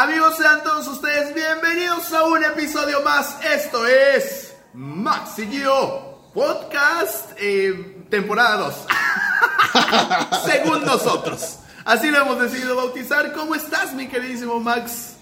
Amigos, sean todos ustedes bienvenidos a un episodio más. Esto es Max y yo, podcast, eh, temporada 2. Según nosotros. Así lo hemos decidido bautizar. ¿Cómo estás, mi queridísimo Max?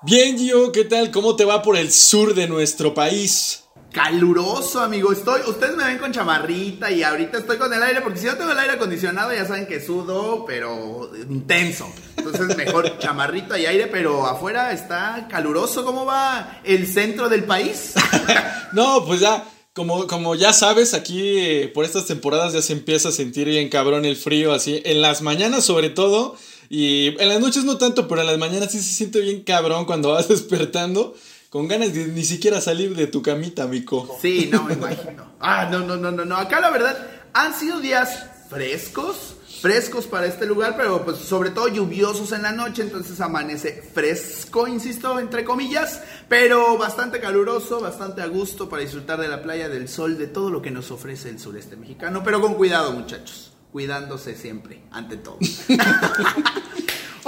Bien, Gio, ¿qué tal? ¿Cómo te va por el sur de nuestro país? Caluroso, amigo. Estoy, ustedes me ven con chamarrita y ahorita estoy con el aire, porque si yo tengo el aire acondicionado, ya saben que sudo, pero intenso. Entonces, mejor chamarrita y aire, pero afuera está caluroso. ¿Cómo va el centro del país? no, pues ya, como, como ya sabes, aquí eh, por estas temporadas ya se empieza a sentir bien cabrón el frío, así, en las mañanas sobre todo. Y en las noches no tanto, pero en las mañanas sí se siente bien cabrón cuando vas despertando con ganas de ni siquiera salir de tu camita, mico. Sí, no me imagino. Ah, no, no, no, no, no. Acá la verdad han sido días frescos, frescos para este lugar, pero pues sobre todo lluviosos en la noche, entonces amanece fresco, insisto, entre comillas, pero bastante caluroso, bastante a gusto para disfrutar de la playa, del sol, de todo lo que nos ofrece el sureste mexicano, pero con cuidado, muchachos, cuidándose siempre, ante todo.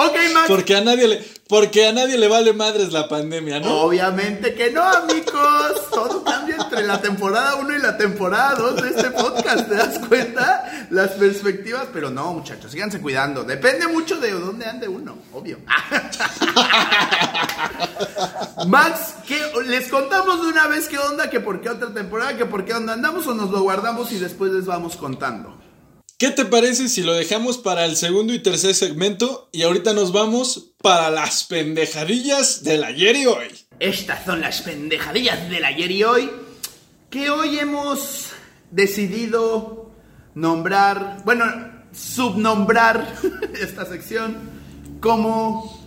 Ok, Max. Porque a nadie le, porque a nadie le vale madres la pandemia, ¿no? Obviamente que no, amigos. Todo cambia entre la temporada 1 y la temporada 2 de este podcast. ¿Te das cuenta? Las perspectivas. Pero no, muchachos, síganse cuidando. Depende mucho de dónde ande uno, obvio. Max, ¿qué, ¿les contamos de una vez qué onda? ¿Que por qué otra temporada? ¿Que por qué onda andamos? ¿O nos lo guardamos y después les vamos contando? ¿Qué te parece si lo dejamos para el segundo y tercer segmento y ahorita nos vamos para las pendejadillas del ayer y hoy? Estas son las pendejadillas del ayer y hoy que hoy hemos decidido nombrar, bueno, subnombrar esta sección como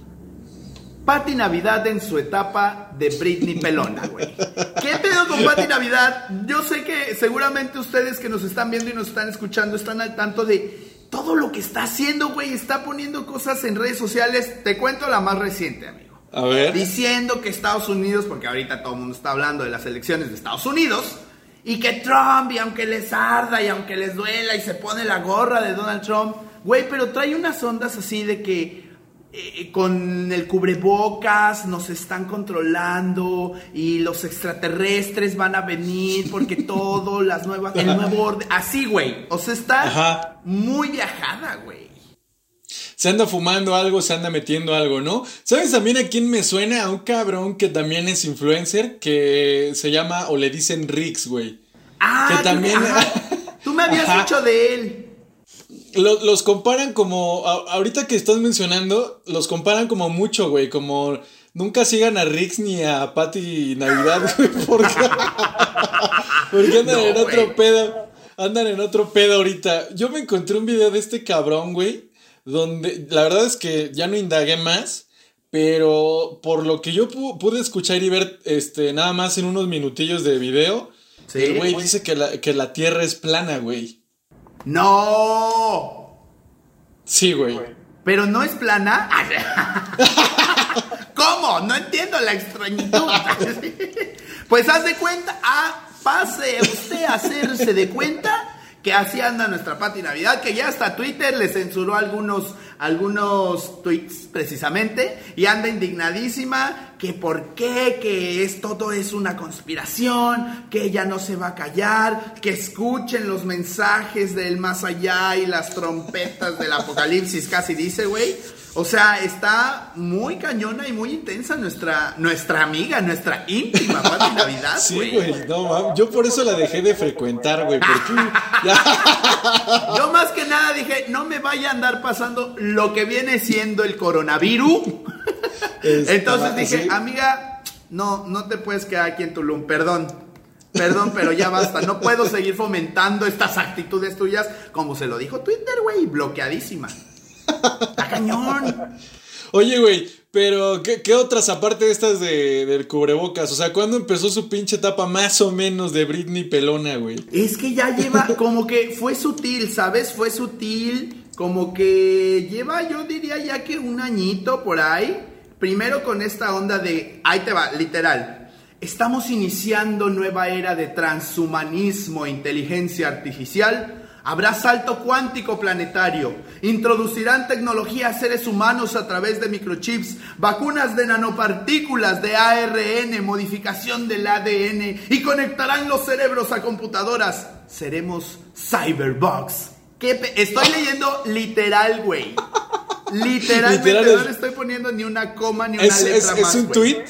Patti Navidad en su etapa de Britney Pelona, güey. ¿Qué pedo con Patti Navidad? Yo sé que seguramente ustedes que nos están viendo y nos están escuchando están al tanto de todo lo que está haciendo, güey. Está poniendo cosas en redes sociales. Te cuento la más reciente, amigo. A ver. Diciendo que Estados Unidos, porque ahorita todo el mundo está hablando de las elecciones de Estados Unidos, y que Trump, y aunque les arda, y aunque les duela, y se pone la gorra de Donald Trump, güey, pero trae unas ondas así de que eh, con el cubrebocas nos están controlando y los extraterrestres van a venir porque todo, las nuevas, el nuevo orden, así, güey. O sea, está muy viajada, güey. Se anda fumando algo, se anda metiendo algo, ¿no? ¿Sabes también a quién me suena? A un cabrón que también es influencer, que se llama o le dicen Rix, güey. Ah, que también... Tú me habías dicho de él los comparan como. ahorita que estás mencionando, los comparan como mucho, güey. Como nunca sigan a Rix ni a Patty Navidad, güey. Porque, porque andan en otro pedo. Andan en otro pedo ahorita. Yo me encontré un video de este cabrón, güey. Donde la verdad es que ya no indagué más. Pero por lo que yo pude escuchar y ver este, nada más en unos minutillos de video, el güey dice que la, que la tierra es plana, güey. ¡No! Sí, güey. ¿Pero no es plana? ¿Cómo? No entiendo la extrañitud. pues haz de cuenta, ah, pase usted a hacerse de cuenta que así anda nuestra Pati Navidad, que ya hasta Twitter le censuró algunos, algunos tweets precisamente y anda indignadísima que por qué, que es, todo es una conspiración, que ella no se va a callar, que escuchen los mensajes del más allá y las trompetas del apocalipsis, casi dice, güey. O sea, está muy cañona y muy intensa nuestra, nuestra amiga, nuestra íntima Pati Navidad, Sí, güey, no Yo por eso la dejé de frecuentar, güey. Yo más que nada dije, no me vaya a andar pasando lo que viene siendo el coronavirus. Entonces dije, amiga, no, no te puedes quedar aquí en Tulum, perdón. Perdón, pero ya basta. No puedo seguir fomentando estas actitudes tuyas, como se lo dijo Twitter, güey, bloqueadísima. Está cañón. Oye, güey, pero ¿qué, otras aparte de estas de, del cubrebocas? O sea, ¿cuándo empezó su pinche etapa más o menos de Britney pelona, güey? Es que ya lleva, como que fue sutil, ¿sabes? Fue sutil, como que lleva, yo diría ya que un añito por ahí. Primero con esta onda de, ahí te va, literal. Estamos iniciando nueva era de transhumanismo e inteligencia artificial Habrá salto cuántico planetario. Introducirán tecnología a seres humanos a través de microchips, vacunas de nanopartículas de ARN, modificación del ADN y conectarán los cerebros a computadoras. Seremos cyberbugs. Estoy leyendo literal, güey. Literalmente no le estoy poniendo ni una coma ni una es, letra es, ¿Es un tweet?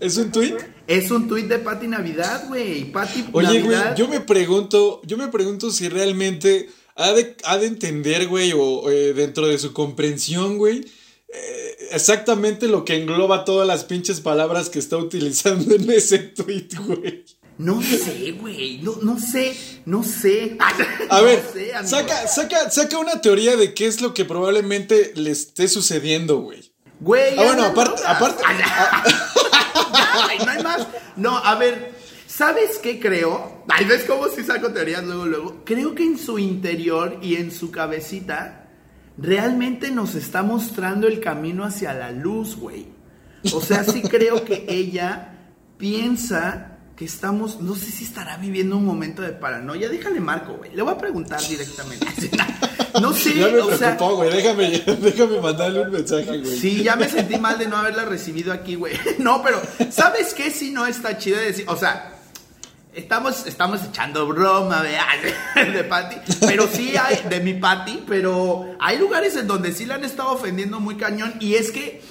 ¿Es un tweet? Es un tweet de Pati Navidad, güey. Pati Oye, güey, yo me pregunto, yo me pregunto si realmente ha de, ha de entender, güey, o eh, dentro de su comprensión, güey, eh, exactamente lo que engloba todas las pinches palabras que está utilizando en ese tweet, güey. No sé, güey. No, no sé, no sé. A ver, saca, saca, saca una teoría de qué es lo que probablemente le esté sucediendo, güey. Güey. Ah, bueno, aparte, aparte. No hay más. No, a ver, ¿sabes qué creo? Ay, ¿ves cómo si saco teorías luego, luego? Creo que en su interior y en su cabecita realmente nos está mostrando el camino hacia la luz, güey. O sea, sí creo que ella piensa que estamos, no sé si estará viviendo un momento de paranoia. Déjale marco, güey. Le voy a preguntar directamente. No sé, ya me o sea, güey. Déjame, déjame mandarle un mensaje, güey. Sí, ya me sentí mal de no haberla recibido aquí, güey. No, pero ¿sabes qué? Si no está chido de decir, o sea, estamos, estamos echando broma de, de Patty, pero sí hay, de mi Patty, pero hay lugares en donde sí la han estado ofendiendo muy cañón y es que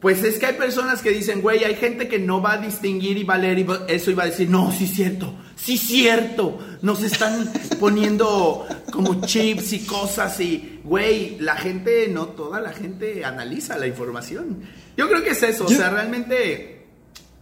pues es que hay personas que dicen, güey, hay gente que no va a distinguir y va a leer y eso iba a decir, no, sí es cierto, sí es cierto, nos están poniendo como chips y cosas y, güey, la gente, no toda la gente analiza la información. Yo creo que es eso, o sea, realmente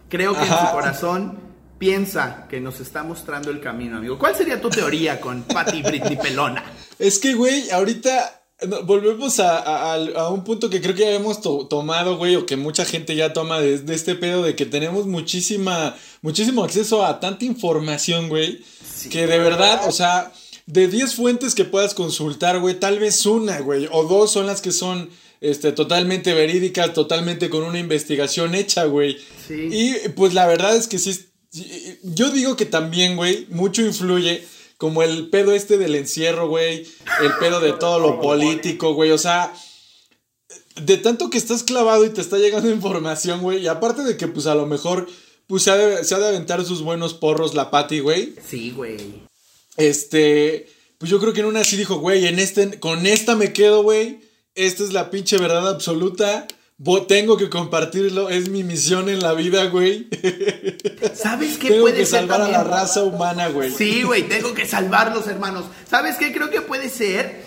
creo que en su corazón piensa que nos está mostrando el camino, amigo. ¿Cuál sería tu teoría con Patty Britney Pelona? Es que, güey, ahorita volvemos a, un punto que creo que ya hemos tomado, güey, o que mucha gente ya toma de, este pedo de que tenemos muchísima, muchísimo acceso a tanta información, güey, que de verdad, o sea, de 10 fuentes que puedas consultar, güey, tal vez una, güey, o dos son las que son este, totalmente verídicas, totalmente con una investigación hecha, güey. Sí. Y pues la verdad es que sí, yo digo que también, güey, mucho influye como el pedo este del encierro, güey, el pedo de todo lo político, güey, o sea, de tanto que estás clavado y te está llegando información, güey, y aparte de que pues a lo mejor pues se ha de, aventar sus buenos porros la Pati, güey. Sí, güey. Este, pues yo creo que en una sí dijo, güey, en este, con esta me quedo, güey. Esta es la pinche verdad absoluta tengo que compartirlo, es mi misión en la vida, güey. ¿Sabes qué tengo puede que salvar a la raza humana, güey. Sí, güey, tengo que salvarlos, hermanos. ¿Sabes qué creo que puede ser?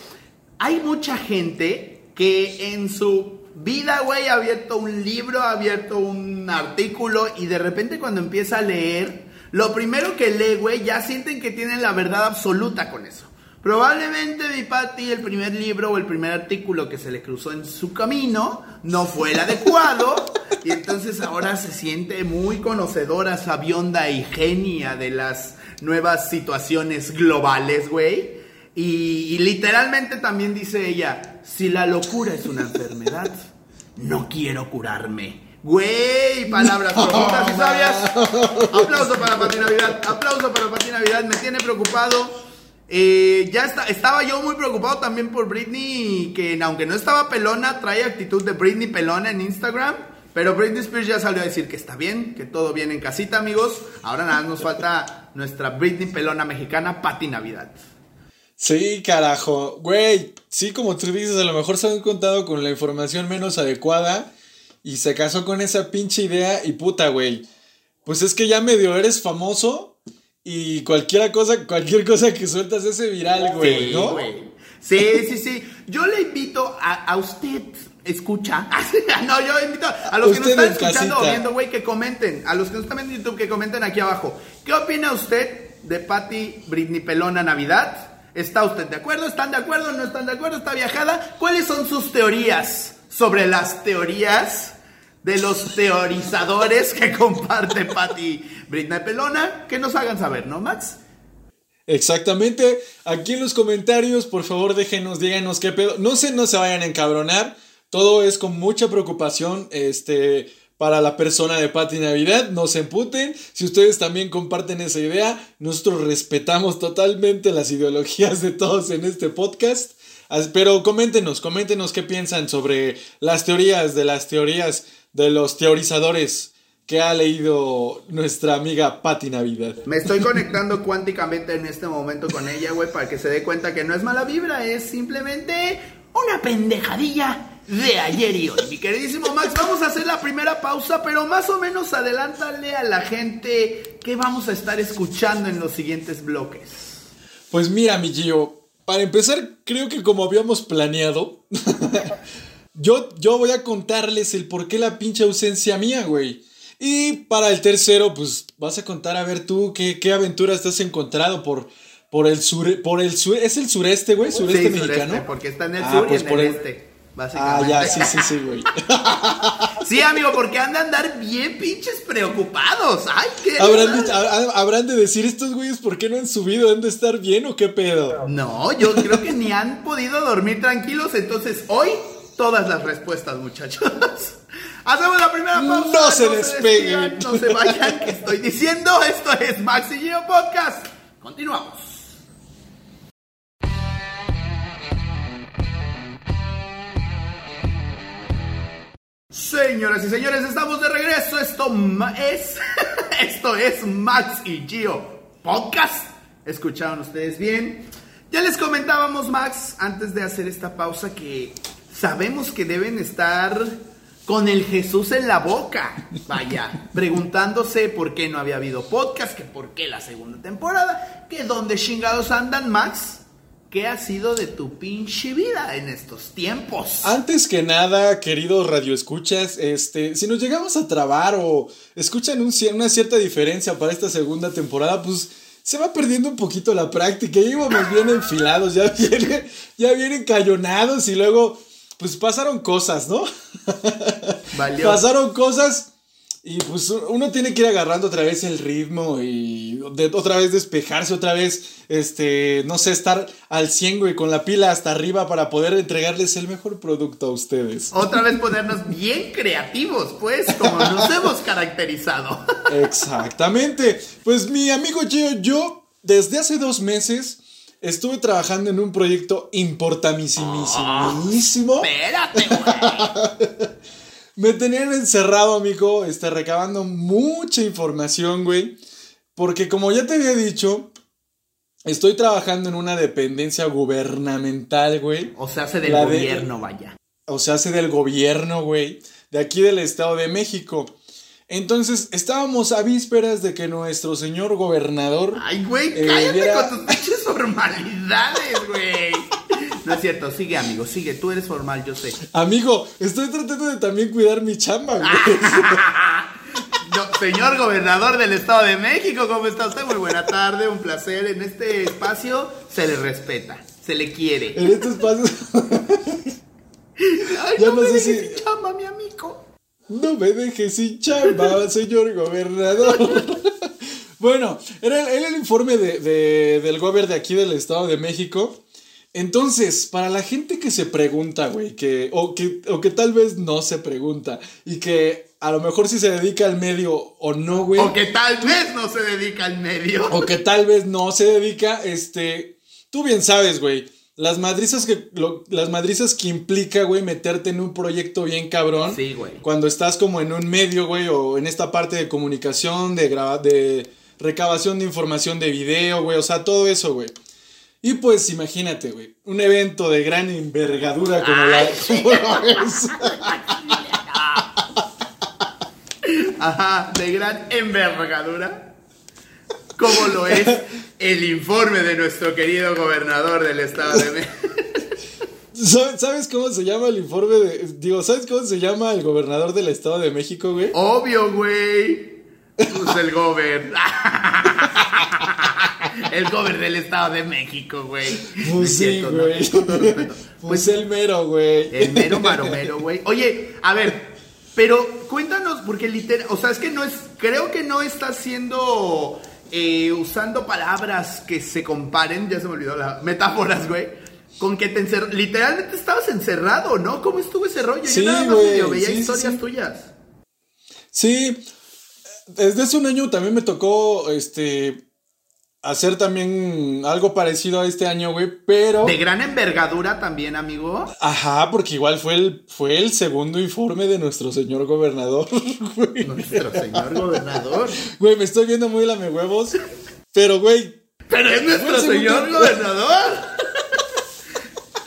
Hay mucha gente que en su vida, güey, ha abierto un libro, ha abierto un artículo y de repente cuando empieza a leer, lo primero que lee, güey, ya sienten que tienen la verdad absoluta con eso. Probablemente mi Patti el primer libro o el primer artículo que se le cruzó en su camino no fue el adecuado y entonces ahora se siente muy conocedora, sabionda y genia de las nuevas situaciones globales, güey. Y, literalmente también dice ella, si la locura es una enfermedad, no quiero curarme. Güey, palabras profundas y sabias. Aplauso para Pati Navidad, aplauso para Pati Navidad, me tiene preocupado eh, ya estaba yo muy preocupado también por Britney, que aunque no estaba pelona, trae actitud de Britney pelona en Instagram. Pero Britney Spears ya salió a decir que está bien, que todo bien en casita, amigos. Ahora nada nos falta nuestra Britney pelona mexicana, Patti Navidad. Sí, carajo. Güey, sí, como tú dices, a lo mejor se han contado con la información menos adecuada y se casó con esa pinche idea y puta, güey. Pues es que ya medio eres famoso y cualquier cosa, cualquier cosa que sueltas ese viral, güey, sí, ¿no? Sí, sí, sí. Yo le invito a, usted, escucha. no, yo invito a los que nos están escuchando o viendo, güey, que comenten. A los que nos están viendo en YouTube, que comenten aquí abajo. ¿Qué opina usted de Patty Britney Pelona Navidad? ¿Está usted de acuerdo? ¿Están de acuerdo? ¿No están de acuerdo? ¿Está viajada? ¿Cuáles son sus teorías sobre las teorías de los teorizadores que comparte Patti Britney Pelona, que nos hagan saber, ¿no, Max? Exactamente. Aquí en los comentarios, por favor, déjenos, díganos qué pedo. No se, no se vayan a encabronar. Todo es con mucha preocupación. Este, para la persona de Pati Navidad. No se emputen. Si ustedes también comparten esa idea, nosotros respetamos totalmente las ideologías de todos en este podcast. Pero coméntenos, coméntenos qué piensan sobre las teorías de las teorías de los teorizadores que ha leído nuestra amiga Patti Navidad. Me estoy conectando cuánticamente en este momento con ella, güey, para que se dé cuenta que no es mala vibra, es simplemente una pendejadilla de ayer y hoy. Mi queridísimo Max, vamos a hacer la primera pausa, pero más o menos adelántale a la gente que vamos a estar escuchando en los siguientes bloques. Pues mira, mi Gio, para empezar, creo que como habíamos planeado, yo, yo voy a contarles el por qué la pinche ausencia mía, güey. Y para el tercero, pues vas a contar a ver tú qué, qué aventuras te has encontrado por, por el sur, por el sur, es el sureste, güey, sureste mexicano. porque está en el ah, sur y pues en el, este. Básicamente. Ah, ya, sí, sí, sí, güey. sí, amigo, porque han de andar bien pinches preocupados. Ay, qué. ¿Habrán de, decir estos güeyes por qué no han subido, han de estar bien o qué pedo. No, yo creo que ni han podido dormir tranquilos, entonces hoy todas las respuestas, muchachos. Hacemos la primera pausa. No se despeguen. no se vayan, que estoy diciendo. Esto es Maxi Gio Podcast. Continuamos. Señoras y señores, estamos de regreso. Esto es, esto es Max y Gio Podcast. ¿Escucharon ustedes bien? Ya les comentábamos, Max, antes de hacer esta pausa, que sabemos que deben estar con el Jesús en la boca. Vaya, preguntándose por qué no había habido podcast, que por qué la segunda temporada, que dónde chingados andan, Max. ¿Qué ha sido de tu pinche vida en estos tiempos? Antes que nada, queridos radioescuchas, este, si nos llegamos a trabar o escuchan una cierta diferencia para esta segunda temporada, pues se va perdiendo un poquito la práctica. Ya íbamos bien enfilados, ya vienen, ya vienen callonados y luego, pues pasaron cosas, ¿no? Pasaron cosas y pues uno tiene que ir agarrando otra vez el ritmo y otra vez despejarse, otra vez, este, no sé, estar al 100, güey, con la pila hasta arriba para poder entregarles el mejor producto a ustedes. Otra vez ponernos bien creativos, pues, como nos hemos caracterizado. Exactamente. Pues mi amigo Gio, yo desde hace dos meses estuve trabajando en un proyecto importantísimo. Oh, espérate, güey. Me tenían encerrado, amigo, este, recabando mucha información, güey. Porque como ya te había dicho, estoy trabajando en una dependencia gubernamental, güey. O sea, hace del gobierno, vaya. O sea, hace del gobierno, güey. De aquí del Estado de México. Entonces, estábamos a vísperas de que nuestro señor gobernador. Ay, güey, eh, cállate con tus pinches formalidades, güey. No es cierto, sigue, amigo, sigue. Tú eres formal, yo sé. Amigo, estoy tratando de también cuidar mi chamba, güey. señor gobernador del Estado de México, ¿cómo está usted? Muy buena tarde, un placer. En este espacio se le respeta, se le quiere. En este espacio. Ay, ya no, me sé si... chamba, mi amigo. No me dejes sin chamba, señor gobernador. bueno, era, el informe de, del gobierno de aquí del Estado de México. Entonces, para la gente que se pregunta, güey, que o, que, o que tal vez no se pregunta, y que a lo mejor si se dedica al medio o no, güey. O que tal vez no se dedica al medio. O que tal vez no se dedica, este, tú bien sabes, güey. Las madrizas que, las madrizas que implica, güey, meterte en un proyecto bien cabrón. Sí, güey. Cuando estás como en un medio, güey, o en esta parte de comunicación, de, de recabación de información de video, güey, o sea, todo eso, güey. Y pues imagínate, güey, un evento de gran envergadura como la... Ajá, de gran envergadura. Como lo es el informe de nuestro querido gobernador del estado de México. ¿Sabes cómo se llama el informe de... Digo, ¿sabes cómo se llama el gobernador del estado de México, güey? Obvio, güey. Pues el gober. el gober del Estado de México, güey. Pues sí, güey. Pues, el mero, güey. El mero maromero, güey. Oye, a ver, pero cuéntanos, porque literal, o sea, es que no es, creo que no está haciendo, eh, usando palabras que se comparen, ya se me olvidó la metáforas, güey, con que te encerraste, literalmente estabas encerrado, ¿no? ¿Cómo estuvo ese rollo? Sí, Yo nada más medio veía historias tuyas. Sí, desde hace un año también me tocó, este, hacer también algo parecido a este año, güey, pero... De gran envergadura también, amigo. Ajá, porque igual fue el, fue el segundo informe de nuestro señor gobernador, güey. Nuestro señor gobernador. Güey, me estoy viendo muy lame huevos, pero, güey... Pero es nuestro señor segundo- gobernador.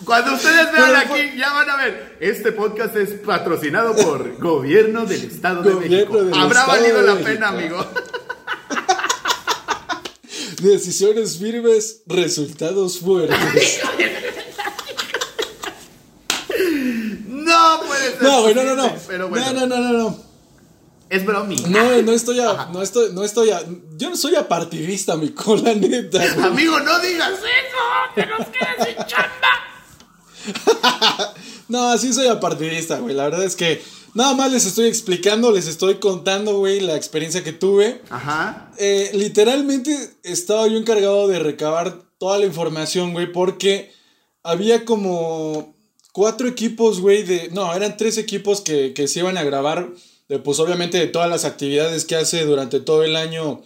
Cuando ustedes vean Pero aquí, ya van a ver. Este podcast es patrocinado por Gobierno del Estado de Gobierno México. Habrá Estado valido la México. pena, amigo. Decisiones firmes, resultados fuertes. No puede ser. No, güey, no, no, no. Pero bueno, No, no, no, no, no. es bromi. No, no estoy a, no estoy, no estoy a, yo no soy apartidista, mi cola neta. güey. Amigo, no digas eso. Que nos quedes sin chamba. No, sí soy apartidista, güey. La verdad es que nada más les estoy explicando, les estoy contando, güey, la experiencia que tuve. Ajá. Eh, literalmente estaba yo encargado de recabar toda la información, güey, porque había como cuatro equipos, güey, de... No, eran tres equipos que, que se iban a grabar, de, pues obviamente de todas las actividades que hace durante todo el año.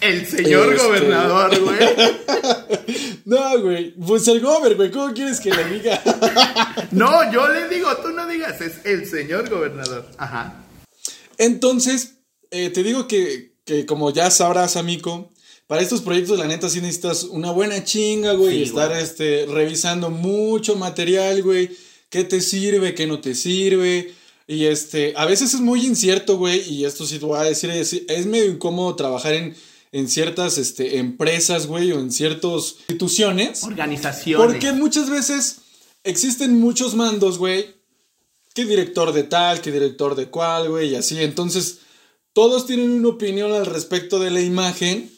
El señor Este- gobernador, güey. No, güey, pues el gober, güey, ¿cómo quieres que le diga? No, yo le digo, tú no digas, es el señor gobernador. Ajá. Entonces, eh, te digo que, que como ya sabrás, amigo, para estos proyectos, la neta, sí necesitas una buena chinga, güey, Sí, y estar güey. este, revisando mucho material, güey, qué te sirve, qué no te sirve. Y este, a veces es muy incierto, güey, y esto sí te voy a decir, es, es medio incómodo trabajar en, en ciertas este, empresas, güey, o en ciertas instituciones. Organizaciones. Porque muchas veces existen muchos mandos, güey. Que director de tal, que director de cual, güey, y así. Entonces, todos tienen una opinión al respecto de la imagen.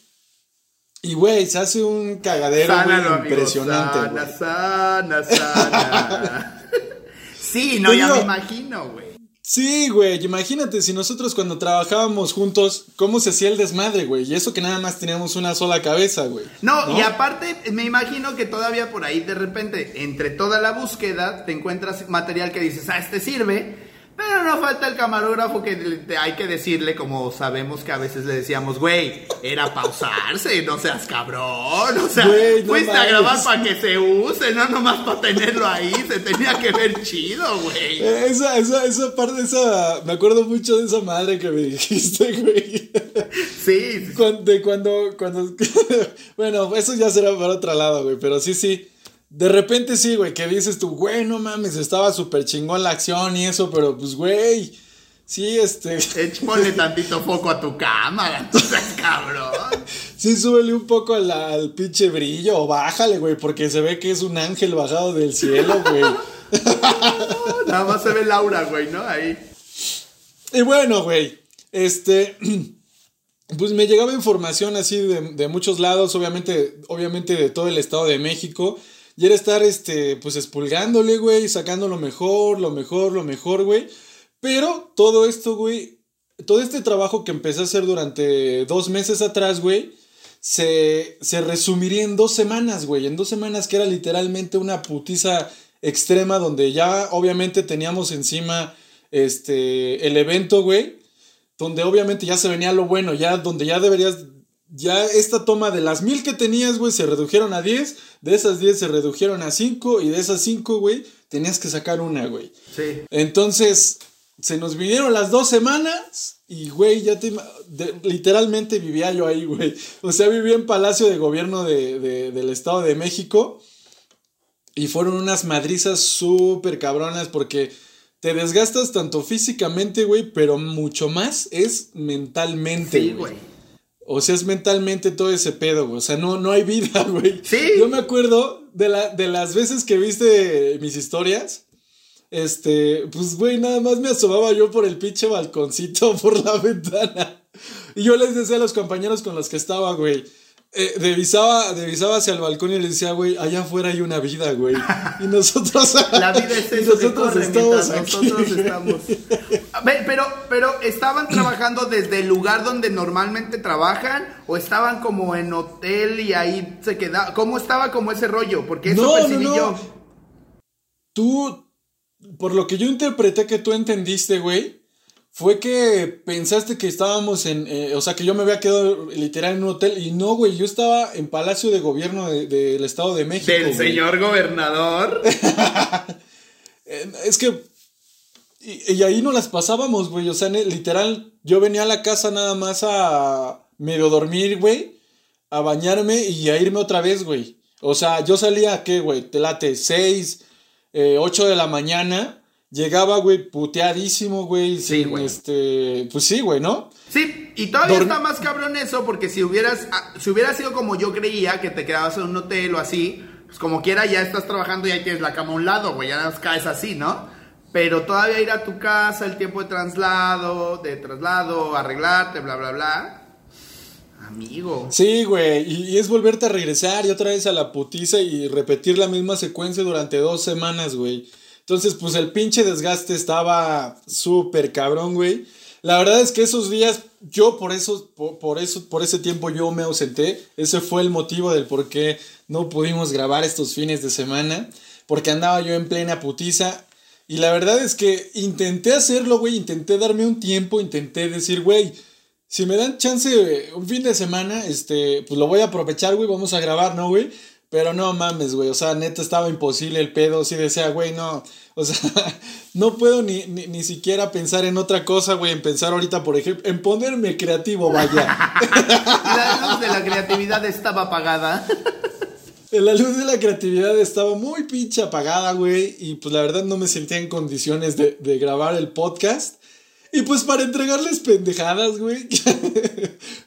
Y, güey, se hace un cagadero, Sánalo, impresionante, Sana, sana, sana. sí, no, ya me imagino, güey. Sí, güey, imagínate si nosotros cuando trabajábamos juntos, cómo se hacía el desmadre, güey. Y eso que nada más teníamos una sola cabeza, güey. No, y aparte, me imagino que todavía por ahí de repente, entre toda la búsqueda, te encuentras material que dices, ah, este sirve. Pero no falta el camarógrafo que hay que decirle, como sabemos que a veces le decíamos, güey, era pausarse, no seas cabrón. O sea, Güey, no fuiste a grabar para que se use, no nomás para tenerlo ahí. Se tenía que ver chido, güey. Eh, Esa, esa, esa parte, esa. Me acuerdo mucho de esa madre que me dijiste, güey. Sí, sí, Cuando, de cuando, cuando, bueno, eso ya será para otro lado, güey, pero sí, sí. De repente sí, güey, que dices tú, güey, no mames, estaba súper chingón la acción y eso, pero pues, güey, sí, este, Ponle tantito foco a tu cámara, no seas cabrón. sí, súbele un poco al, al pinche brillo o bájale, güey, porque se ve que es un ángel bajado del cielo, güey. Nada más se ve Laura, güey, ¿no? Ahí. Y bueno, güey, este, pues me llegaba información así de, de muchos lados, obviamente, obviamente de todo el Estado de México. Y era estar, este, pues expulgándole, güey, sacando lo mejor, lo mejor, lo mejor, güey. Pero todo esto, güey, todo este trabajo que empecé a hacer durante dos meses atrás, güey, se, se resumiría en dos semanas, güey. En dos semanas que era literalmente una putiza extrema donde ya obviamente teníamos encima este, el evento, güey. Donde obviamente ya se venía lo bueno, ya donde ya deberías, ya esta toma de las mil que tenías, güey, se redujeron a 10, de esas 10 se redujeron a 5 y de esas 5, güey, tenías que sacar una, güey. Sí. Entonces, se nos vinieron las dos semanas y, güey, ya te... de- literalmente vivía yo ahí, güey. O sea, vivía en Palacio de Gobierno de- de- del Estado de México y fueron unas madrizas súper cabronas porque te desgastas tanto físicamente, güey, pero mucho más es mentalmente, Sí, güey. O sea, es mentalmente todo ese pedo, güey. O sea, no, no hay vida, güey. Sí. Yo me acuerdo de, la, de las veces que viste mis historias. Este, pues, güey, nada más me asomaba yo por el pinche balconcito, por la ventana. Y yo les decía a los compañeros con los que estaba, güey. Eh, divisaba hacia el balcón y les decía, güey, allá afuera hay una vida, güey. Y nosotros. La vida es eso nosotros corre estamos aquí. nosotros estamos. Ver, pero, pero estaban trabajando desde el lugar donde normalmente trabajan o estaban como en hotel y ahí se queda. ¿Cómo estaba como ese rollo? Porque eso No, no, percibí no. yo. Tú, por lo que yo interpreté que tú entendiste, güey, fue que pensaste que estábamos en, eh, o sea, que yo me había quedado literal en un hotel y no, güey, yo estaba en Palacio de Gobierno del Estado de México. Del señor gobernador. Eh, es que, y, ahí no las pasábamos, güey, o sea, literal, yo venía a la casa nada más a medio dormir, güey, a bañarme y a irme otra vez, güey. O sea, yo salía, ¿qué, güey? Te late, 6, 8 de la mañana Llegaba, güey, puteadísimo, güey. Sí, güey. Este, pues sí, güey, ¿no? Sí, y todavía está más cabrón eso, porque si hubieras, ah, si hubiera sido como yo creía, que te quedabas en un hotel o así, pues como quiera ya estás trabajando y ahí tienes la cama a un lado, güey, ya nos caes así, ¿no? Pero todavía ir a tu casa, el tiempo de traslado, de traslado, arreglarte, bla, bla, bla. Amigo. Sí, güey, y, y, es volverte a regresar y otra vez a la putiza y repetir la misma secuencia durante dos semanas, güey. Entonces, pues el pinche desgaste estaba súper cabrón, güey. La verdad es que esos días, yo por eso, por, eso, por ese tiempo yo me ausenté. Ese fue el motivo del por qué no pudimos grabar estos fines de semana. Porque andaba yo en plena putiza. Y la verdad es que intenté hacerlo, güey. Intenté darme un tiempo. Intenté decir, güey, si me dan chance un fin de semana, este, pues lo voy a aprovechar, güey. Vamos a grabar, ¿no, güey? Pero no mames, güey. O sea, neta estaba imposible el pedo. Sí decía, güey, no. O sea, no puedo ni, ni, siquiera pensar en otra cosa, güey. En pensar ahorita, por ejemplo, en ponerme creativo, vaya. la luz de la creatividad estaba apagada. La luz de la creatividad estaba muy pinche apagada, güey. Y pues la verdad no me sentía en condiciones de, de grabar el podcast. Y pues para entregarles pendejadas, güey.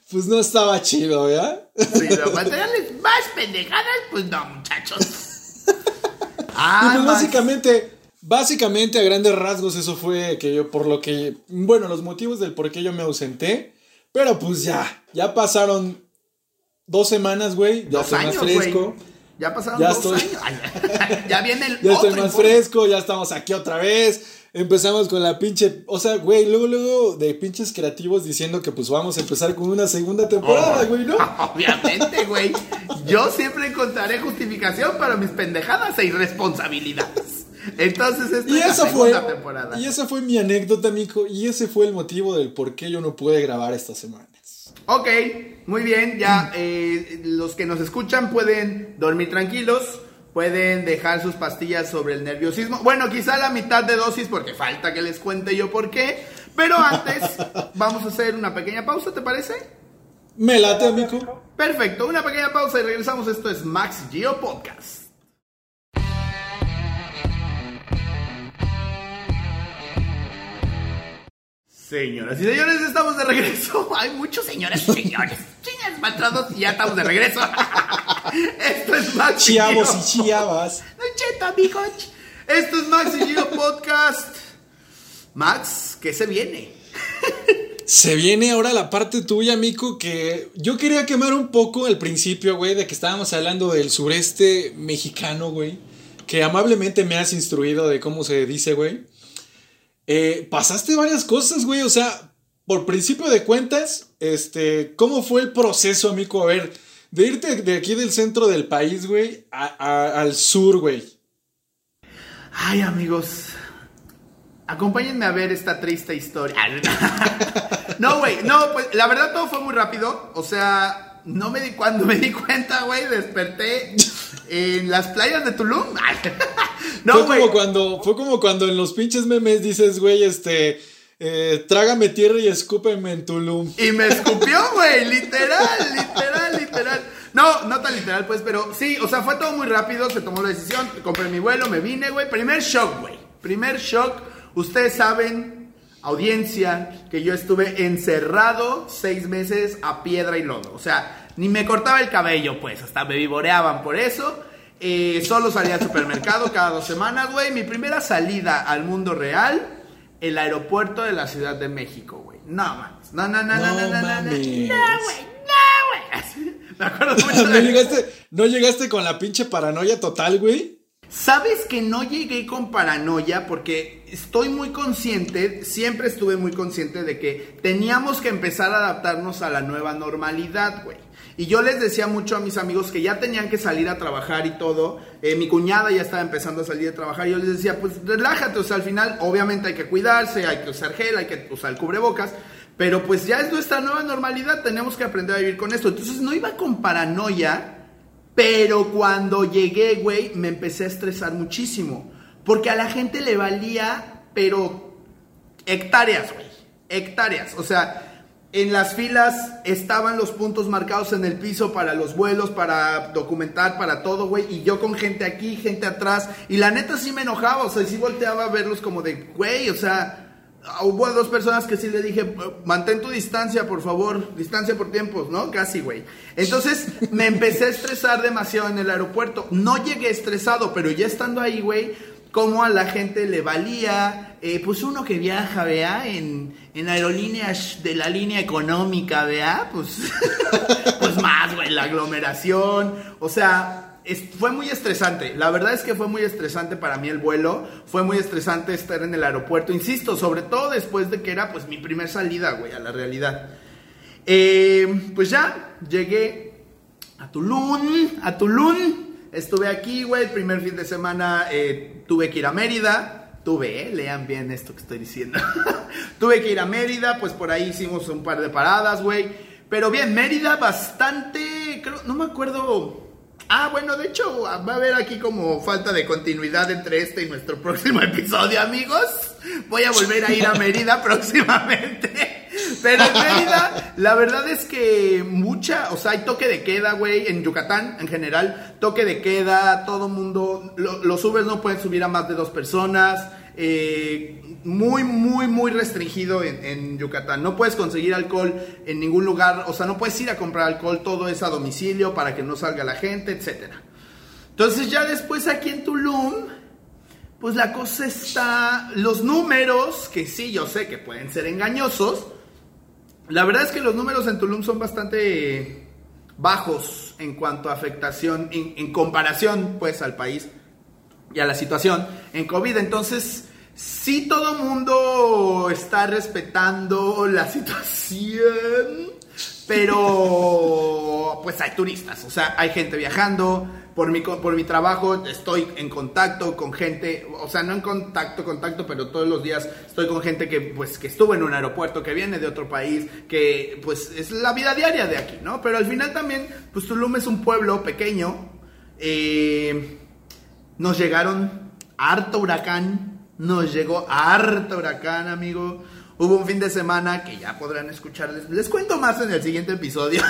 Pues no estaba chido, ¿ya? Pero entregarles más pendejadas, pues no, muchachos. Ah, pues básicamente, básicamente a grandes rasgos eso fue que yo por lo que, bueno, los motivos del por qué yo me ausenté, pero pues ya, ya pasaron dos semanas, güey, ya estoy más fresco. Ya pasaron dos años. ya viene el Ya estoy más fresco, ya estamos aquí otra vez empezamos con la pinche, o sea, güey, luego, luego de pinches creativos diciendo que pues vamos a empezar con una segunda temporada, oh, güey, ¿no? Obviamente, güey. Yo siempre encontraré justificación para mis pendejadas e irresponsabilidades. Entonces, esta es la segunda temporada. Y esa fue mi anécdota, mijo, y ese fue el motivo del por qué yo no pude grabar estas semanas. Ok, muy bien, ya eh, los que nos escuchan pueden dormir tranquilos Pueden dejar sus pastillas sobre el nerviosismo. Bueno, quizá la mitad de dosis porque falta que les cuente yo por qué. Pero antes vamos a hacer una pequeña pausa, ¿te parece? Me late, amigo. Perfecto, una pequeña pausa y regresamos. Esto es Max Geo Podcast. Señoras y señores, estamos de regreso. Hay muchos señores y señores. Chingas maltratos y ya estamos de regreso. Esto es Max Chiavos y chiavas. No amigo. Esto es Max y Gio Podcast. Max, ¿qué se viene? Se viene ahora la parte tuya, Mico, que yo quería quemar un poco al principio, güey, de que estábamos hablando del sureste mexicano, güey. Que amablemente me has instruido de cómo se dice, güey. Eh, pasaste varias cosas, güey. O sea, por principio de cuentas, este, ¿cómo fue el proceso, amigo? A ver, de irte de aquí del centro del país, güey, al sur, güey. Ay, amigos. Acompáñenme a ver esta triste historia. no, güey, no, pues la verdad todo fue muy rápido. O sea, no me di cuando me di cuenta, güey, desperté en las playas de Tulum. no, fue como cuando fue como cuando en los pinches memes dices, güey, este eh, trágame tierra y escúpeme en Tulum. Y me escupió, güey, literal, literal, literal. No, no tan literal, pues, pero sí, o sea, fue todo muy rápido, se tomó la decisión, compré mi vuelo, me vine, güey. Primer shock, güey. Primer shock. Ustedes saben, audiencia, que yo estuve encerrado seis meses a piedra y lodo. O sea, ni me cortaba el cabello, pues, hasta me vivoreaban por eso. Eh, solo salía al supermercado cada dos semanas, güey. Mi primera salida al mundo real el aeropuerto de la Ciudad de México, güey. No mames. No, no, no, no, no, no, no, no, güey. No, güey. Me acuerdo mucho ¿No, llegaste, ¿No llegaste con la pinche paranoia total, güey? Sabes que no llegué con paranoia porque estoy muy consciente, siempre estuve muy consciente de que teníamos que empezar a adaptarnos a la nueva normalidad, güey. Y yo les decía mucho a mis amigos que ya tenían que salir a trabajar y todo. Eh, mi cuñada ya estaba empezando a salir a trabajar. Y yo les decía, pues relájate, o sea, al final obviamente hay que cuidarse, hay que usar gel, hay que usar el cubrebocas. Pero pues ya es nuestra nueva normalidad, tenemos que aprender a vivir con esto. Entonces no iba con paranoia, pero cuando llegué, güey, me empecé a estresar muchísimo. Porque a la gente le valía, pero hectáreas, güey. Hectáreas. O sea, en las filas estaban los puntos marcados en el piso para los vuelos, para documentar, para todo, güey. Y yo con gente aquí, gente atrás. Y la neta sí me enojaba, o sea, sí volteaba a verlos como de, güey, o sea, hubo dos personas que sí le dije, mantén tu distancia, por favor, distancia por tiempos, ¿no? Casi, güey. Entonces me empecé a estresar demasiado en el aeropuerto. No llegué estresado, pero ya estando ahí, güey, como a la gente le valía, eh, pues uno que viaja, vea, en, en, aerolíneas de la línea económica, vea, pues, pues más, güey, la aglomeración, o sea, fue muy estresante, la verdad es que fue muy estresante para mí el vuelo, fue muy estresante estar en el aeropuerto, insisto, sobre todo después de que era pues mi primer salida, güey, a la realidad. Eh, pues ya, llegué a Tulum, a Tulum, Estuve aquí, güey, el primer fin de semana eh, tuve que ir a Mérida. Tuve, eh, lean bien esto que estoy diciendo. tuve que ir a Mérida, pues por ahí hicimos un par de paradas, güey. Pero bien, Mérida bastante, creo, no me acuerdo. Ah, bueno, de hecho, va a haber aquí como falta de continuidad entre este y nuestro próximo episodio, amigos. Voy a volver a ir a Mérida próximamente. Pero en Mérida, la verdad es que mucha, o sea, hay toque de queda, güey, en Yucatán en general, toque de queda, todo mundo, los Ubers no pueden subir a más de dos personas, eh, muy, muy, muy restringido en, Yucatán. No puedes conseguir alcohol en ningún lugar, o sea, no puedes ir a comprar alcohol, todo es a domicilio para que no salga la gente, etc. Entonces ya después aquí en Tulum, pues la cosa está, los números, que sí, yo sé que pueden ser engañosos, la verdad es que los números en Tulum son bastante bajos en cuanto a afectación, en, comparación pues al país y a la situación en COVID. Entonces, sí todo mundo está respetando la situación, pero pues hay turistas, o sea, hay gente viajando, por mi, por mi trabajo estoy en contacto con gente, o sea, no en contacto, contacto, pero todos los días estoy con gente que, pues, que estuvo en un aeropuerto, que viene de otro país, que, pues, es la vida diaria de aquí, ¿no? Pero al final también, pues, Tulum es un pueblo pequeño, eh, nos llegaron harto huracán, nos llegó harto huracán, amigo. Hubo un fin de semana que ya podrán escucharles. Les cuento más en el siguiente episodio.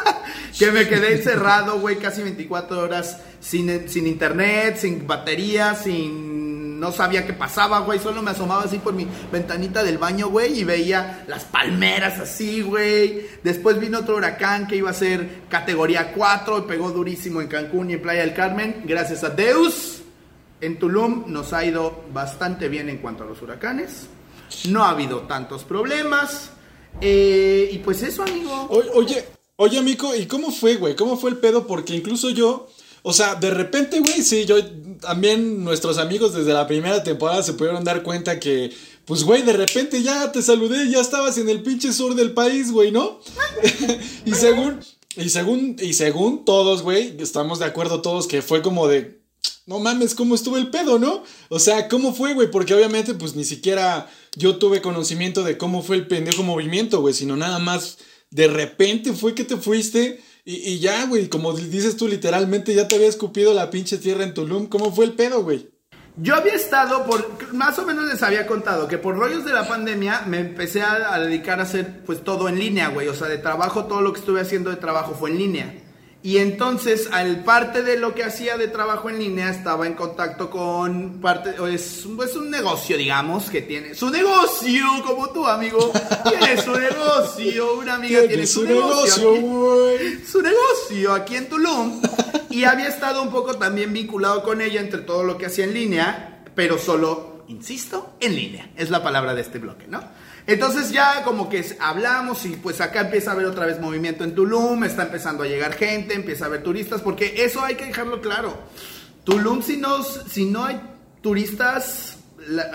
que me quedé encerrado, güey, casi 24 horas sin, sin internet, sin batería, sin... No sabía qué pasaba, güey. Solo me asomaba así por mi ventanita del baño, güey, y veía las palmeras así, güey. Después vino otro huracán que iba a ser categoría 4 y pegó durísimo en Cancún y en Playa del Carmen. Gracias a Deus. En Tulum nos ha ido bastante bien en cuanto a los huracanes no ha habido tantos problemas. Eh, y pues eso, amigo. oye, oye, amigo, ¿y cómo fue, güey? ¿Cómo fue el pedo? Porque incluso yo, o sea, de repente, güey, sí, yo también nuestros amigos desde la primera temporada se pudieron dar cuenta que, pues, güey, de repente ya te saludé, ya estabas en el pinche sur del país, güey, ¿no? y según, y según, y según todos, güey, estamos de acuerdo todos que fue como de, no mames, ¿cómo estuvo el pedo, no? O sea, ¿cómo fue, güey? Porque obviamente, pues ni siquiera yo tuve conocimiento de cómo fue el pendejo movimiento, güey, sino nada más de repente fue que te fuiste y, y ya, güey, como dices tú, literalmente ya te había escupido la pinche tierra en Tulum. ¿Cómo fue el pedo, güey? Yo había estado por, más o menos les había contado que por rollos de la pandemia me empecé a, a dedicar a hacer pues todo en línea, güey. O sea, de trabajo, todo lo que estuve haciendo de trabajo fue en línea. Y entonces, al parte de lo que hacía de trabajo en línea, estaba en contacto con parte, es, pues un negocio, digamos, que tiene su negocio, como tú, amigo. Tiene su negocio, una amiga tiene, su, negocio, su negocio aquí en Tulum. Y había estado un poco también vinculado con ella entre todo lo que hacía en línea, pero solo, insisto, en línea. Es la palabra de este bloque, ¿no? Entonces ya como que hablamos y pues acá empieza a haber otra vez movimiento en Tulum, está empezando a llegar gente, empieza a haber turistas, porque eso hay que dejarlo claro. Tulum si no, si no hay turistas,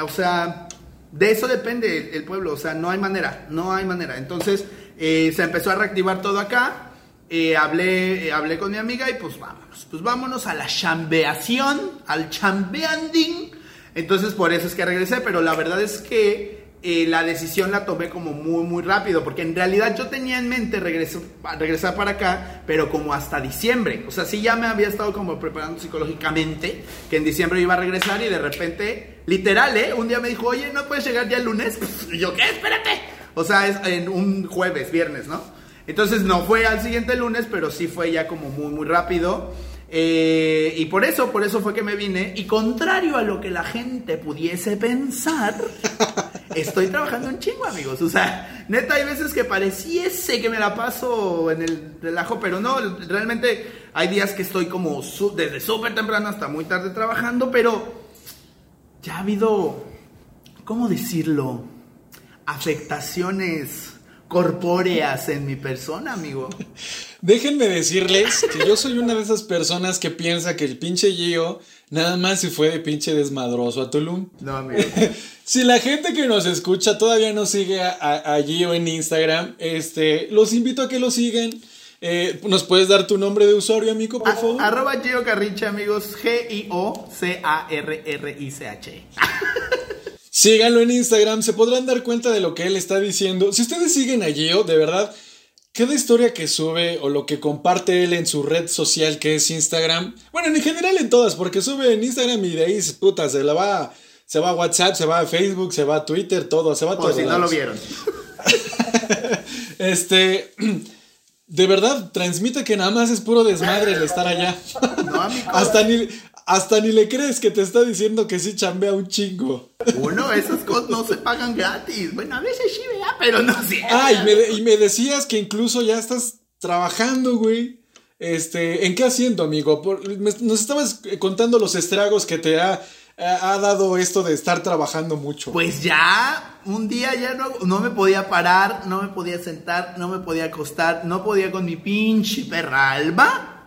o sea, de eso depende el, pueblo, o sea, no hay manera, no hay manera. Entonces eh, se empezó a reactivar todo acá eh, hablé, eh, hablé con mi amiga y pues vámonos, pues vámonos a la chambeación, al chambeanding. Entonces por eso es que regresé, pero la verdad es que eh, la decisión la tomé como muy, muy rápido, porque en realidad yo tenía en mente regresar, para acá, pero como hasta diciembre. O sea, sí ya me había estado como preparando psicológicamente, que en diciembre iba a regresar y de repente, literal, ¿eh? Un día me dijo, oye, ¿no puedes llegar ya el lunes? Y yo, ¿qué? Espérate. O sea, es en un jueves, viernes, ¿no? Entonces no fue al siguiente lunes, pero sí fue ya como muy, muy rápido. Eh, y por eso, por eso fue que me vine. Y contrario a lo que la gente pudiese pensar, estoy trabajando un chingo, amigos. O sea, neta, hay veces que pareciese que me la paso en el relajo, pero no, realmente hay días que estoy como desde súper temprano hasta muy tarde trabajando, pero ya ha habido, ¿cómo decirlo? Afectaciones corpóreas en mi persona, amigo. Déjenme decirles que yo soy una de esas personas que piensa que el pinche Gio nada más se fue de pinche desmadroso a Tulum. No, amigo. si la gente que nos escucha todavía no sigue a, Gio en Instagram, este, los invito a que lo sigan. Eh, ¿Nos puedes dar tu nombre de usuario, amigo, por favor? arroba Gio Carriche, amigos. G-I-O-C-A-R-R-I-C-H. Síganlo en Instagram, se podrán dar cuenta de lo que él está diciendo. Si ustedes siguen a Gio, de verdad, cada historia que sube o lo que comparte él en su red social que es Instagram, bueno, en general en todas, porque sube en Instagram y de ahí, puta, se la va, se va a WhatsApp, se va a Facebook, se va a Twitter, todo, se va a todo. si no lo vieron. este, de verdad, transmite que nada más es puro desmadre el estar allá. No, amigo. Hasta ni, hasta ni le crees que te está diciendo que sí chambea un chingo. Uno, esas cosas no se pagan gratis. Bueno, a veces sí, vea, pero no sé. Ah, y me, decías que incluso ya estás trabajando, güey. Este, ¿en qué haciendo, amigo? nos estabas contando los estragos que te ha, ha, dado esto de estar trabajando mucho. Pues ya, un día ya no, no me podía parar, no me podía sentar, no me podía acostar, no podía con mi pinche perra alma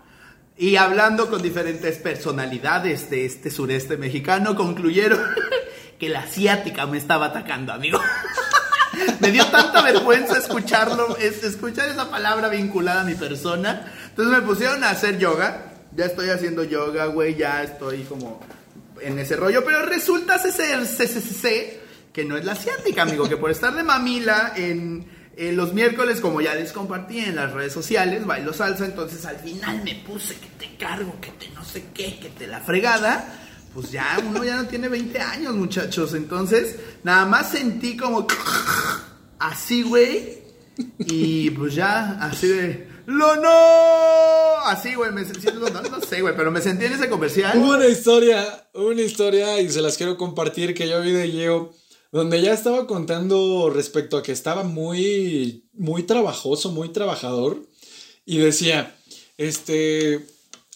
y hablando con diferentes personalidades de este sureste mexicano, concluyeron que la asiática me estaba atacando, amigo. me dio tanta vergüenza escucharlo, escuchar esa palabra vinculada a mi persona. Entonces me pusieron a hacer yoga. Ya estoy haciendo yoga, güey, ya estoy como en ese rollo. Pero resulta ser que no es la asiática, amigo, que por estar de mamila en eh, los miércoles, como ya les compartí en las redes sociales, bailo salsa, entonces al final me puse que te cargo, que te no sé qué, que te la fregada. Pues ya, uno ya no tiene 20 años, muchachos. Entonces, nada más sentí como así, güey. Y pues ya, así de. ¡Lo no! Así, güey, me sentí, no, no sé, güey, pero me sentí en ese comercial. Hubo una historia, una historia, y se las quiero compartir que yo vi de Gio donde ya estaba contando respecto a que estaba muy, muy trabajoso, muy trabajador, y decía, este,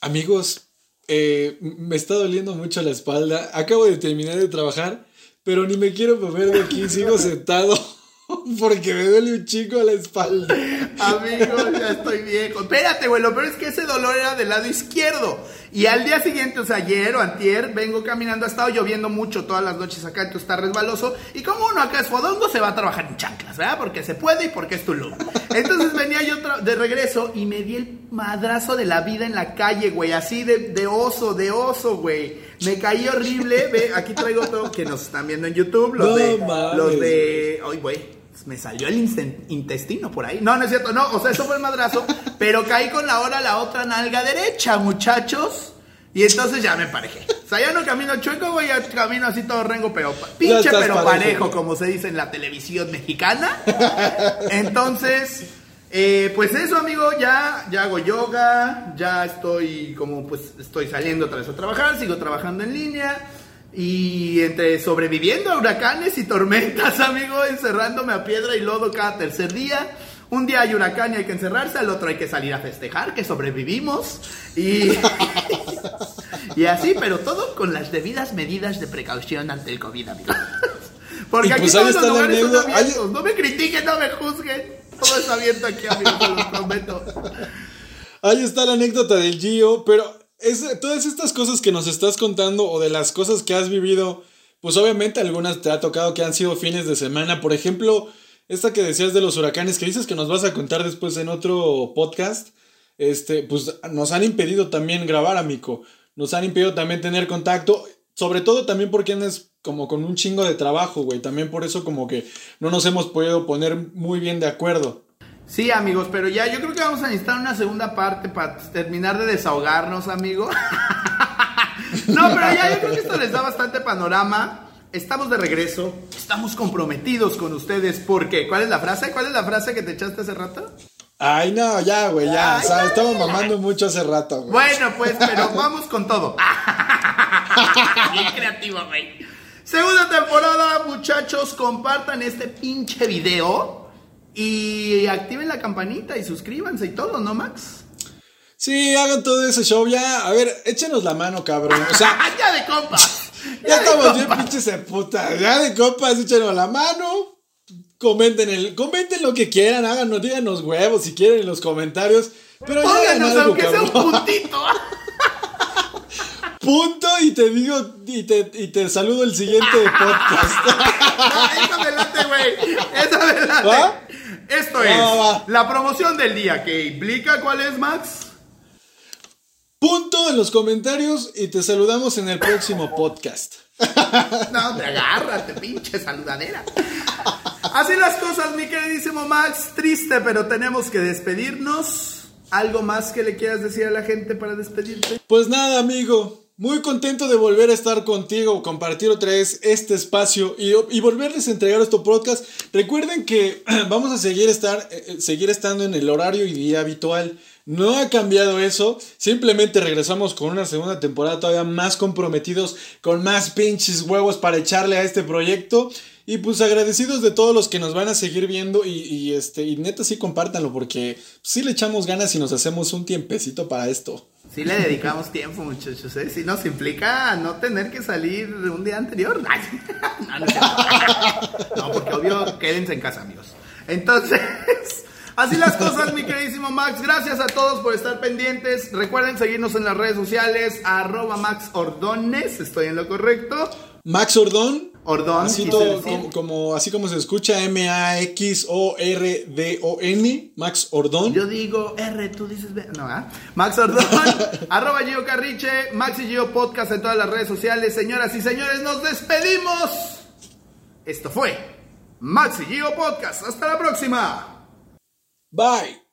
amigos, eh, me está doliendo mucho la espalda, acabo de terminar de trabajar, pero ni me quiero mover de aquí, sigo sentado. Porque me duele un chico a la espalda. Amigo, ya estoy viejo. Espérate, güey, lo peor es que ese dolor era del lado izquierdo. Y al día siguiente, o sea, ayer o antier, vengo caminando, ha estado lloviendo mucho todas las noches acá, entonces está resbaloso. Y como uno acá es fodongo, se va a trabajar en chanclas, ¿verdad? Porque se puede y porque es tu luz. Entonces venía yo de regreso y me di el madrazo de la vida en la calle, güey, así de, de oso, de oso, güey. Me caí horrible. Ve, aquí traigo todo que nos están viendo en YouTube. Los de. Los de. Ay, güey me salió el intestino por ahí. No, no es cierto, no, o sea, eso fue el madrazo, pero caí con la hora la otra nalga derecha, muchachos. Y entonces ya me parejé. O sea, ya no camino chueco, güey, ya camino así todo rengo, pero pinche pero parejo, como se dice en la televisión mexicana. Entonces, eh, pues eso, amigo, ya, ya hago yoga, ya estoy como, pues, estoy saliendo otra vez a trabajar, sigo trabajando en línea. Y entre sobreviviendo a huracanes y tormentas, amigo, encerrándome a piedra y lodo cada tercer día. Un día hay huracán y hay que encerrarse, al otro hay que salir a festejar, que sobrevivimos. Y, y así, pero todo con las debidas medidas de precaución ante el COVID, amigo. Porque aquí pues todos los lugares son abiertos. No me critiquen, no me juzguen. Todo está abierto aquí, amigo, te lo prometo. Ahí está la anécdota del Gio, pero todas estas cosas que nos estás contando o de las cosas que has vivido, pues obviamente algunas te ha tocado que han sido fines de semana. Por ejemplo, esta que decías de los huracanes, que dices que nos vas a contar después en otro podcast. este, pues nos han impedido también grabar, amigo. Nos han impedido también tener contacto. Sobre todo también porque andas como con un chingo de trabajo, güey. También por eso como que no nos hemos podido poner muy bien de acuerdo. Sí, amigos, pero ya yo creo que vamos a necesitar una segunda parte para terminar de desahogarnos, amigo. no, pero ya yo creo que esto les da bastante panorama. Estamos de regreso, estamos comprometidos con ustedes porque, ¿cuál es la frase? ¿Cuál es la frase que te echaste hace rato? Ay, no, ya, güey, ya. Ay, o sea, estamos mamando mucho hace rato, güey. Bueno, pues, pero vamos con todo. Bien creativo, güey. Segunda temporada, muchachos, compartan este pinche video y activen la campanita y suscríbanse y todo, ¿no, Max? Sí, hagan todo ese show ya. A ver, échenos la mano, cabrón. O sea, ya de compas. ya de estamos bien compas. pinches de puta. Ya de copas, échenos la mano. Comenten, el, comenten lo que quieran, háganos, díganos huevos si quieren en los comentarios. Pero ya Pónganos, algo, aunque sea un puntito. Punto y te digo, y te, y te saludo el siguiente podcast. No, esa adelante, güey. Esa adelante. ¿Va? Esto es la promoción del día que implica cuál es, Max. Punto en los comentarios y te saludamos en el próximo podcast. No, te agárrate, pinche saludadera. Así las cosas, mi queridísimo Max. Triste, pero tenemos que despedirnos. ¿Algo más que le quieras decir a la gente para despedirte? Pues nada, amigo. Muy contento de volver a estar contigo, compartir otra vez este espacio y, y volverles a entregar este podcast. Recuerden que vamos a seguir, estar, eh, eh, seguir estando en el horario y día habitual. No ha cambiado eso. Simplemente regresamos con una segunda temporada todavía más comprometidos, con más pinches huevos para echarle a este proyecto. Y pues agradecidos de todos los que nos van a seguir viendo y, y, este, y neta sí compártanlo porque sí le echamos ganas y nos hacemos un tiempecito para esto. Sí le dedicamos tiempo, muchachos, ¿eh? Si nos implica no tener que salir un día anterior. No, porque obvio, quédense en casa, amigos. Entonces, así las cosas, mi queridísimo Max. Gracias a todos por estar pendientes. Recuerden seguirnos en las redes sociales, arroba Max Ordones, estoy en lo correcto. Max Ordón. Ordón, Así, todo, como, como- así como se escucha, M-A-X-O-R-D-O-N, Max Ordón. Yo digo R, tú dices B. No, ¿ah? Max Ordón, arroba Gio Carriche, Max y Gio Podcast en todas las redes sociales. Señoras y señores, nos despedimos. Esto fue Max y Gio Podcast. Hasta la próxima. Bye.